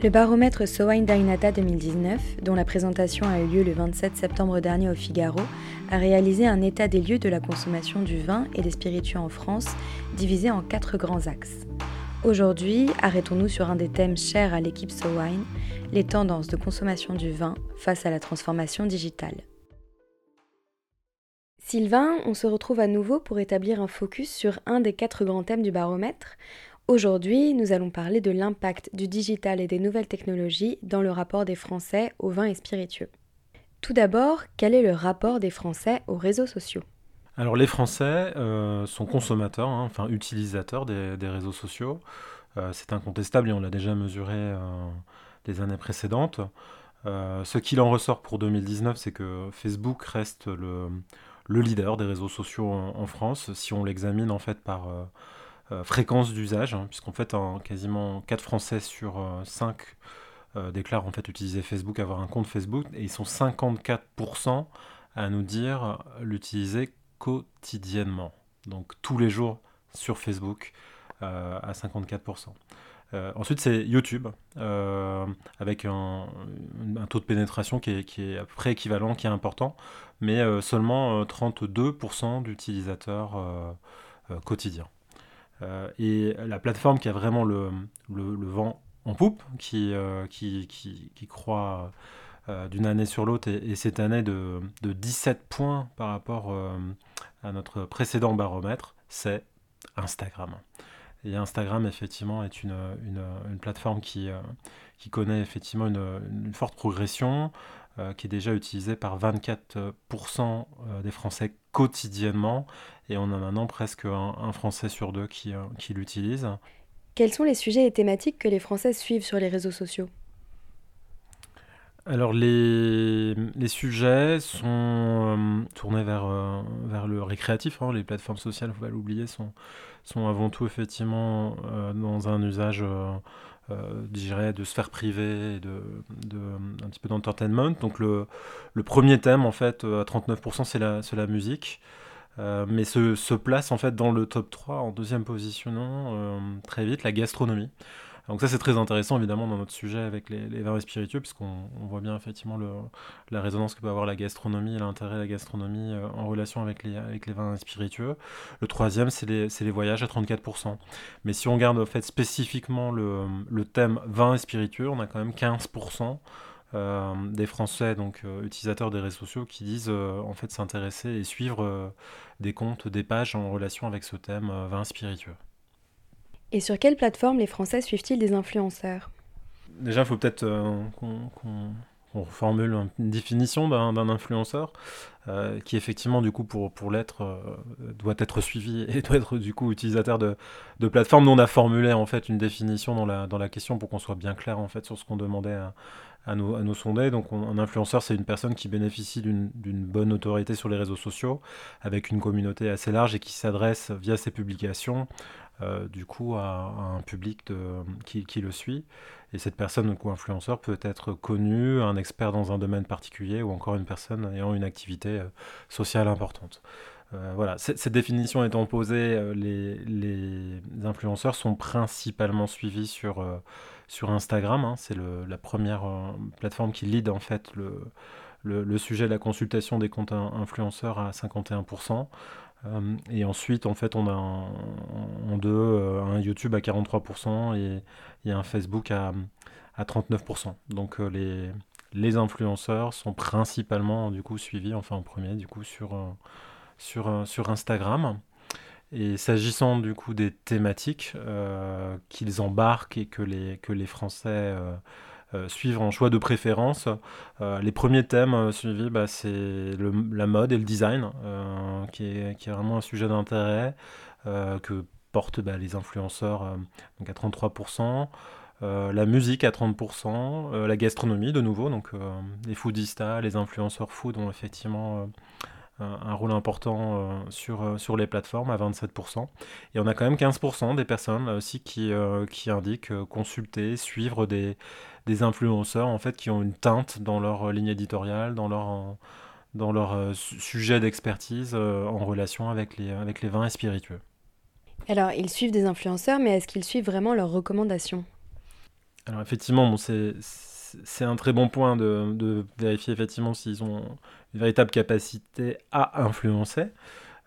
Le baromètre Wine Dainata 2019, dont la présentation a eu lieu le 27 septembre dernier au Figaro, a réalisé un état des lieux de la consommation du vin et des spiritueux en France, divisé en quatre grands axes. Aujourd'hui, arrêtons-nous sur un des thèmes chers à l'équipe Wine, les tendances de consommation du vin face à la transformation digitale. Sylvain, on se retrouve à nouveau pour établir un focus sur un des quatre grands thèmes du baromètre, Aujourd'hui, nous allons parler de l'impact du digital et des nouvelles technologies dans le rapport des Français aux vins et spiritueux. Tout d'abord, quel est le rapport des Français aux réseaux sociaux? Alors les Français euh, sont consommateurs, hein, enfin utilisateurs des, réseaux sociaux. Euh, c'est incontestable et on l'a déjà mesuré euh, les années précédentes. ce qu'il en ressort pour 2019, c'est que Facebook reste le, leader des réseaux sociaux en France, si on l'examine en fait par euh, fréquence d'usage, hein, puisqu'en fait, quasiment 4 Français sur 5 euh, euh, déclarent en fait utiliser Facebook, avoir un compte Facebook, et ils sont 54% à nous dire l'utiliser quotidiennement. Donc tous les jours sur Facebook à 54%. ensuite, c'est YouTube, avec un, taux de pénétration qui est, qui est, à peu près équivalent, qui est important, mais seulement 32% d'utilisateurs quotidiens. Euh, et la plateforme qui a vraiment le, vent en poupe, qui, euh, qui, qui, croît euh, d'une année sur l'autre, et, cette année de, 17 points par rapport à notre précédent baromètre, c'est Instagram. Et Instagram, effectivement, est une, une, plateforme qui, qui connaît effectivement une, forte progression, qui est déjà utilisée par 24% des Français quotidiennement et on a maintenant presque un, Français sur deux qui, euh, qui l'utilise. Quels sont les sujets et thématiques que les Français suivent sur les réseaux sociaux? Alors les, les, sujets sont euh, tournés vers, euh, vers le récréatif. Hein. Les plateformes sociales, il ne faut pas l'oublier, sont, sont avant tout effectivement dans un usage, dirais, de sphère privée, de, de, un petit peu d'entertainment. Donc le, le, premier thème, en fait, à 39%, c'est la, la musique. Euh, mais se, se, place en fait dans le top 3 en deuxième position euh, très vite la gastronomie. Donc ça c'est très intéressant évidemment dans notre sujet avec les, vins spiritueux puisqu'on on voit bien effectivement la résonance que peut avoir la gastronomie et l'intérêt de la gastronomie euh, en relation avec les, vins spiritueux. Le troisième c'est les, voyages à 34%. Mais si on regarde en fait spécifiquement le, thème vin et spiritueux, on a quand même 15%. Euh, des Français, donc euh, utilisateurs des réseaux sociaux, qui disent en fait s'intéresser et suivre des comptes, des pages en relation avec ce thème vin spiritueux. Et sur quelle plateforme les Français suivent-ils des influenceurs? Déjà, il faut peut-être qu'on on formule une définition d'un influenceur qui effectivement du coup pour, l'être doit être suivi et doit être du coup utilisateur de, de plateforme. Nous on a formulé en fait une définition dans la, dans la question pour qu'on soit bien clair en fait sur ce qu'on demandait à, à nous, à sonder. Donc un influenceur, c'est une personne qui bénéficie d'une bonne autorité sur les réseaux sociaux, avec une communauté assez large et qui s'adresse via ses publications, euh, du coup, à, un public qui, qui, le suit. Et cette personne, ou influenceur, peut être connue, un expert dans un domaine particulier, ou encore une personne ayant une activité euh, sociale importante. Euh, voilà, cette, définition étant posée, les, les, influenceurs sont principalement suivis sur sur Instagram. Hein, c'est la première euh, plateforme qui lead en fait le, sujet de la consultation des comptes influenceurs à 51%. Euh, et ensuite, en fait, on a en, deux euh, un YouTube à 43% et, un Facebook à, à 39%. Donc les, les influenceurs sont principalement du coup suivis, enfin en premier du coup sur, sur, Instagram. Et s'agissant du coup des thématiques euh, qu'ils embarquent et que les, que les Français euh, euh, suivent en choix de préférence, les premiers thèmes suivis, bah, c'est la mode et le design, qui, est, qui est vraiment un sujet d'intérêt que portent bah, les influenceurs donc à 33%. la musique à 30%, la gastronomie de nouveau, donc les foodistas, les influenceurs food ont effectivement un rôle important sur, sur les plateformes à 27%. Et on a quand même 15% des personnes là aussi qui, qui indiquent consulter, suivre des, des influenceurs en fait qui ont une teinte dans leur ligne éditoriale, dans leur, dans leur sujet d'expertise en relation avec les, avec les vins et spiritueux. Alors, ils suivent des influenceurs, mais est-ce qu'ils suivent vraiment leurs recommandations? Alors, effectivement, bon, c'est c'est un très bon point de, vérifier effectivement s'ils ont une véritable capacité à influencer.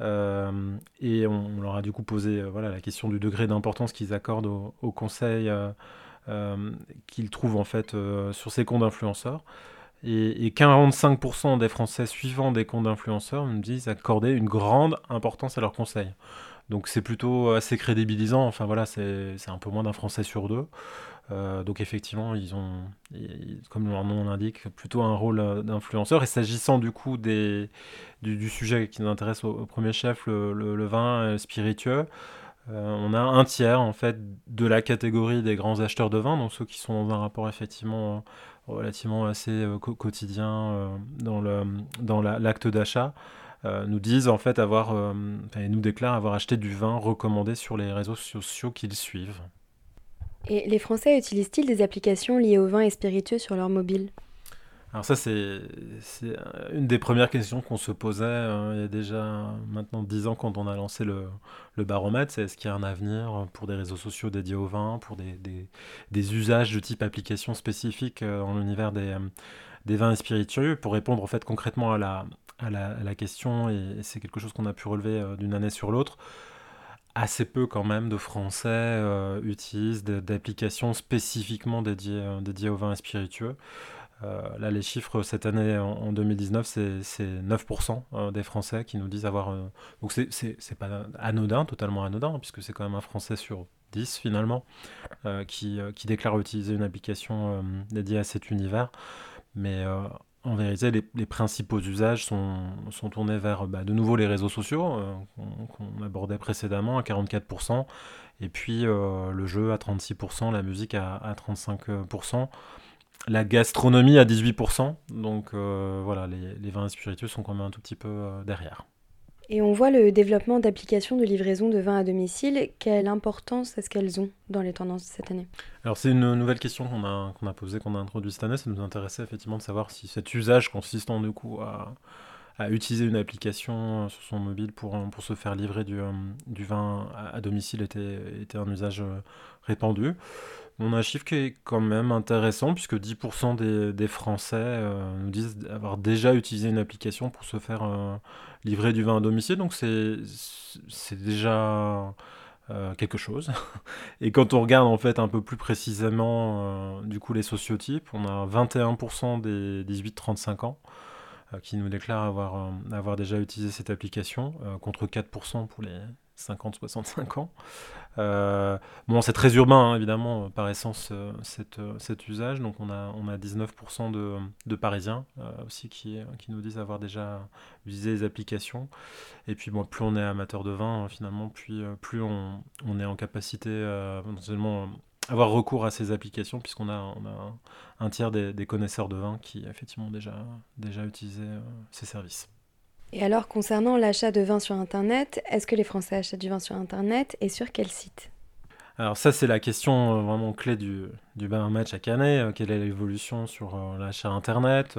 Euh, et on, leur a du coup posé euh, voilà, la question du degré d'importance qu'ils accordent au, conseil euh, qu'ils trouvent en fait sur ces comptes d'influenceurs. Et, et 45% des Français suivant des comptes d'influenceurs nous disent accorder une grande importance à leurs conseils. Donc c'est plutôt assez crédibilisant. Enfin voilà, c'est un peu moins d'un Français sur deux. Euh, donc effectivement, ils ont, comme leur nom l'indique, plutôt un rôle euh, d'influenceur. Et s'agissant du coup du, sujet qui nous intéresse au, premier chef, le, vin spiritueux, euh, on a un tiers en fait de la catégorie des grands acheteurs de vin, donc ceux qui sont dans un rapport effectivement relativement assez quotidien dans le dans l'acte d'achat. Nous disent en fait avoir, et nous déclarent avoir acheté du vin recommandé sur les réseaux sociaux qu'ils suivent. Et les Français utilisent-ils des applications liées au vin et spiritueux sur leur mobile? Alors ça, c'est une des premières questions qu'on se posait hein, il y a déjà maintenant dix ans quand on a lancé le, le baromètre. C'est est-ce qu'il y a un avenir pour des réseaux sociaux dédiés au vin, pour des, des, des usages de type application spécifique euh, dans l'univers des, euh, des vins et spiritueux? Pour répondre en fait concrètement à la, à la, question, et c'est quelque chose qu'on a pu relever euh, d'une année sur l'autre, assez peu quand même de Français euh, utilisent d'applications spécifiquement dédiées, euh, dédiées au vin et spiritueux. Euh, là, les chiffres cette année, en, 2019, c'est 9% des Français qui nous disent avoir... donc c'est pas anodin, totalement anodin, hein, puisque c'est quand même un Français sur 10 finalement qui, qui déclare utiliser une application dédiée à cet univers. Mais en vérité, les, principaux usages sont, tournés vers bah, de nouveau les réseaux sociaux, euh, qu'on abordait précédemment à 44%, et puis euh, le jeu à 36%, la musique à, à 35%, la gastronomie à 18%. Donc euh, voilà, les, les, vins spiritueux sont quand même un tout petit peu derrière. Et on voit le développement d'applications de livraison de vin à domicile. Quelle importance est-ce qu'elles ont dans les tendances de cette année? Alors c'est une nouvelle question qu'on a, posée, qu'on a introduite cette année. Ça nous intéressait effectivement de savoir si cet usage consistant du à, utiliser une application sur son mobile pour, pour se faire livrer du, euh, vin à, domicile était, était un usage euh, répandu. On a un chiffre qui est quand même intéressant puisque 10% des, Français euh, nous disent avoir déjà utilisé une application pour se faire livrer du vin à domicile, donc c'est déjà euh, quelque chose. Et quand on regarde en fait un peu plus précisément euh, du coup les sociotypes, on a 21% des 18-35 ans euh, qui nous déclarent avoir, avoir déjà utilisé cette application, contre 4% pour les 50-65 ans. Euh, bon, c'est très urbain, hein, évidemment, par essence, euh, euh, cet usage. Donc, on a, on a 19% de, de, Parisiens aussi qui, qui nous disent avoir déjà utilisé les applications. Et puis, bon, plus on est amateur de vin, hein, finalement, plus, plus on, on, est en capacité, non seulement avoir recours à ces applications, puisqu'on a, on a un, tiers des, connaisseurs de vin qui, effectivement, déjà, déjà utilisé ces services. Et alors, concernant l'achat de vin sur Internet, est-ce que les Français achètent du vin sur Internet et sur quel site? Alors ça, c'est la question euh, vraiment clé du, du bar match à Canet. Euh, quelle est l'évolution sur euh, l'achat Internet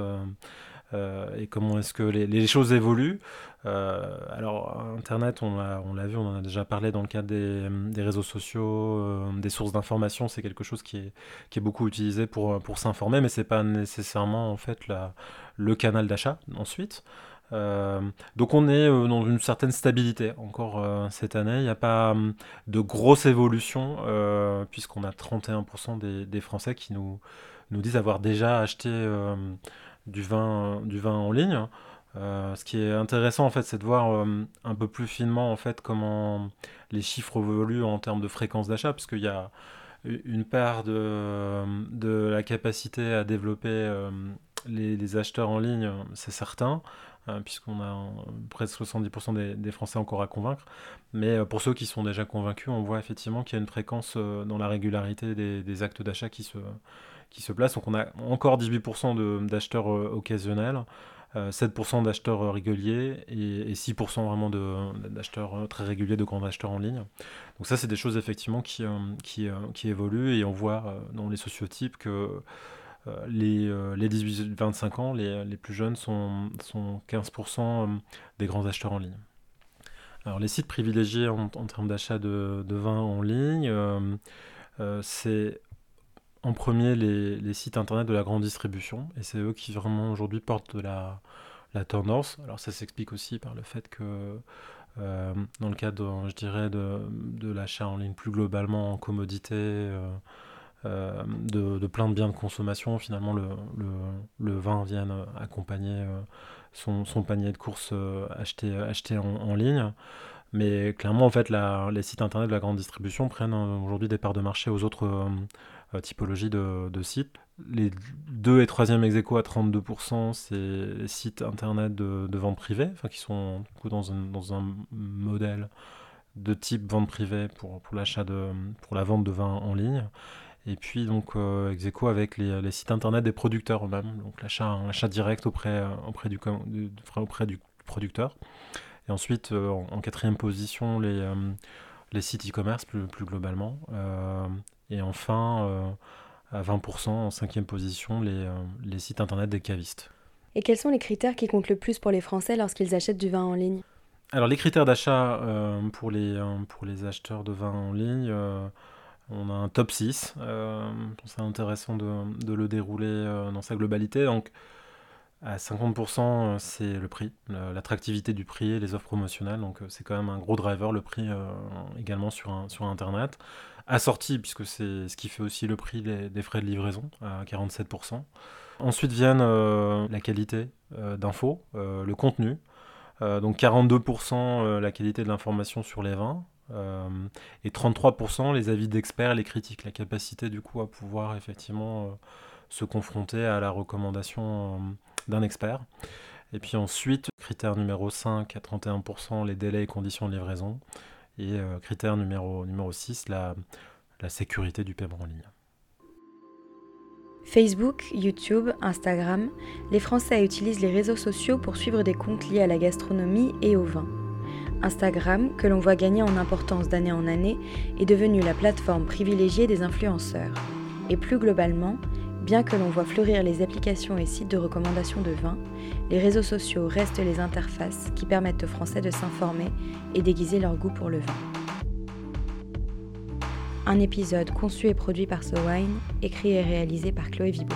et comment est-ce que les, choses évoluent? Alors Internet, on l'a, vu, on en a déjà parlé dans le cadre des, réseaux sociaux, des sources d'information. C'est quelque chose qui est, beaucoup utilisé pour, s'informer, mais c'est pas nécessairement en fait le canal d'achat ensuite. Euh, donc on est euh, dans une certaine stabilité encore euh, cette année. Il n'y a pas hum, de grosse évolution puisqu'on a 31% des, des, Français qui nous, nous disent avoir déjà acheté du, vin, du vin en ligne. ce qui est intéressant en fait, c'est de voir un peu plus finement en fait comment les chiffres évoluent en termes de fréquence d'achat, parce qu'il y a une part de, la capacité à développer les, acheteurs en ligne, c'est certain. Euh, puisqu'on a presque 70% des, Français encore à convaincre. Mais euh, pour ceux qui sont déjà convaincus, on voit effectivement qu'il y a une fréquence euh, dans la régularité des, actes d'achat qui se, qui se place. Donc on a encore 18% d'acheteurs occasionnels. 7% d'acheteurs réguliers et, 6% vraiment d'acheteurs très réguliers, de grands acheteurs en ligne. Donc ça, c'est des choses effectivement qui, qui, qui, évoluent et on voit dans les sociotypes que les, les 18-25 ans, les, les, plus jeunes, sont, sont 15% des grands acheteurs en ligne. Alors les sites privilégiés en, termes d'achat de, vin en ligne, euh, euh, c'est en premier les, sites internet de la grande distribution, et c'est eux qui vraiment aujourd'hui portent la, tendance. Alors ça s'explique aussi par le fait que euh, dans le cadre, je dirais, de, l'achat en ligne plus globalement en commodité, de, plein de biens de consommation, finalement le, vin vient accompagner son, panier de courses euh, acheté, acheté en, ligne. Mais clairement, en fait, les sites internet de la grande distribution prennent euh, aujourd'hui des parts de marché aux autres euh, typologies de, sites. Les 2 et 3e ex à 32%, c'est les sites internet de, vente privée, qui sont dans, un, dans un modèle de type vente privée pour, pour l'achat de pour la vente de vin en ligne et puis donc euh, avec les, sites internet des producteurs eux-mêmes, donc l'achat direct auprès, euh, auprès, du, auprès du producteur. Et ensuite, euh, en, quatrième position, les, euh, les sites e-commerce plus, plus, globalement. et enfin, à 20%, en cinquième position, les, les sites internet des cavistes. Et quels sont les critères qui comptent le plus pour les Français lorsqu'ils achètent du vin en ligne? Alors les critères d'achat pour, les, pour les acheteurs de vin en ligne on a un top 6. Euh, c'est intéressant de, le dérouler euh, dans sa globalité. Donc, à 50%, euh, c'est le prix, l'attractivité du prix et les offres promotionnelles. Donc, c'est quand même un gros driver, le prix également sur, Internet. Assorti, puisque c'est ce qui fait aussi le prix des, frais de livraison, à 47%. Ensuite viennent la qualité d'info, le contenu. donc 42% la qualité de l'information sur les vins, et 33% les avis d'experts, les critiques, la capacité du coup à pouvoir effectivement euh, se confronter à la recommandation euh, d'un expert. Et puis ensuite, critère numéro 5 à 31%, les délais et conditions de livraison. Et critère numéro, numéro 6, la, la sécurité du paiement en ligne. Facebook, YouTube, Instagram, les Français utilisent les réseaux sociaux pour suivre des comptes liés à la gastronomie et au vin. Instagram, que l'on voit gagner en importance d'année en année, est devenu la plateforme privilégiée des influenceurs. Et plus globalement, bien que l'on voit fleurir les applications et sites de recommandation de vin, les réseaux sociaux restent les interfaces qui permettent aux Français de s'informer et d'aiguiser leur goût pour le vin. Un épisode conçu et produit par SoWine, écrit et réalisé par Chloé Vibo.